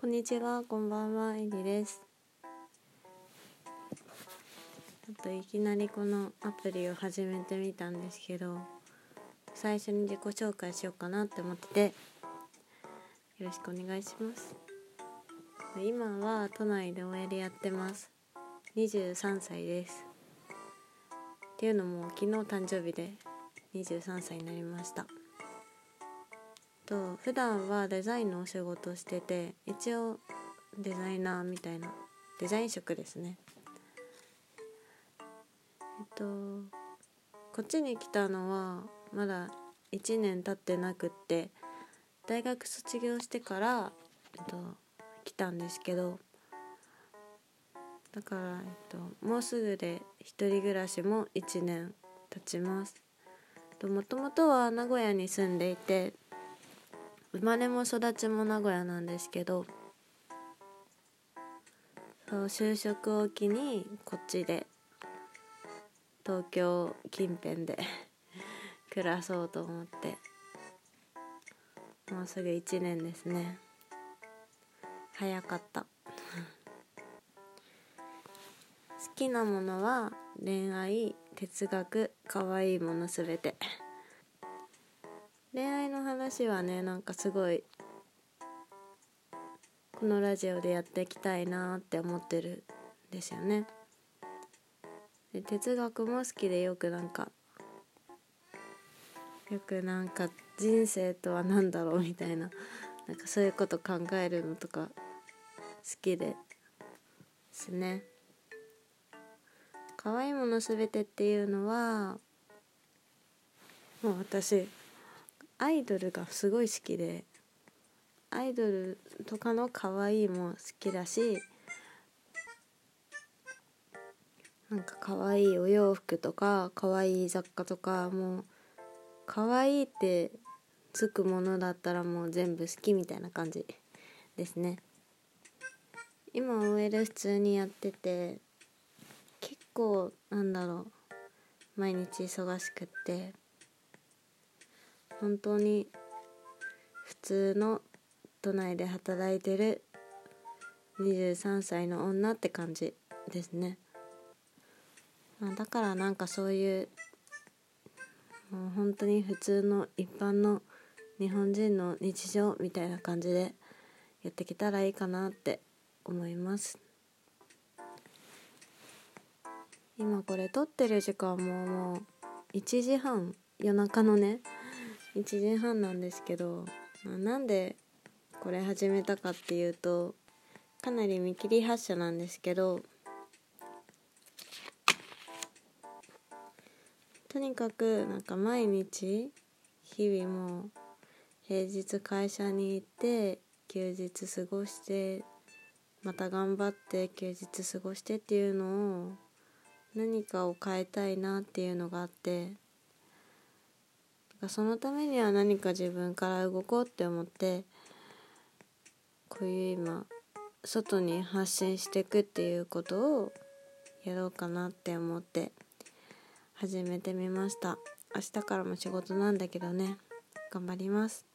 こんにちは、こんばんは、えりです。ちょっといきなりこのアプリを始めてみたんですけど、最初に自己紹介しようかなって思ってて、よろしくお願いします。今は都内で OL やってます。23歳です。っていうのも昨日誕生日で23歳になりました。と普段はデザインのお仕事してて一応デザイナーみたいなデザイン職ですね。えっとこっちに来たのはまだ1年経ってなくって大学卒業してから、えっと、来たんですけどだから、えっと、もうすぐで一人暮らしも1年経ちます。もともとは名古屋に住んでいて生まれも育ちも名古屋なんですけどそう就職を機にこっちで東京近辺で 暮らそうと思ってもうすぐ1年ですね。早かった。好きなものは恋愛哲学可愛いものすべて。恋愛の話はねなんかすごいこのラジオでやっていきたいなって思ってるんですよね。で哲学も好きでよくなんかよくなんか人生とは何だろうみたいななんかそういうこと考えるのとか好きですね。可愛いものすべてっていうのはもう私アイドルがすごい好きでアイドルとかの可愛いも好きだしなんか可愛いお洋服とか可愛い雑貨とかもう可愛いってつくものだったらもう全部好きみたいな感じですね。今 OL 普通にやってて結構なんだろう毎日忙しくって本当に普通の都内で働いてる23歳の女って感じですね、まあ、だからなんかそういうもう本当に普通の一般の日本人の日常みたいな感じでやってきたらいいかなって思います。今これ撮ってる時間ももう1時半夜中のね1時半なんですけど、まあ、なんでこれ始めたかっていうとかなり見切り発車なんですけどとにかくなんか毎日日々も平日会社に行って休日過ごしてまた頑張って休日過ごしてっていうのを何かを変えたいなっていうのがあってそのためには何か自分から動こうって思ってこういう今外に発信していくっていうことをやろうかなって思って始めてみました。明日からも仕事なんだけどね。頑張ります。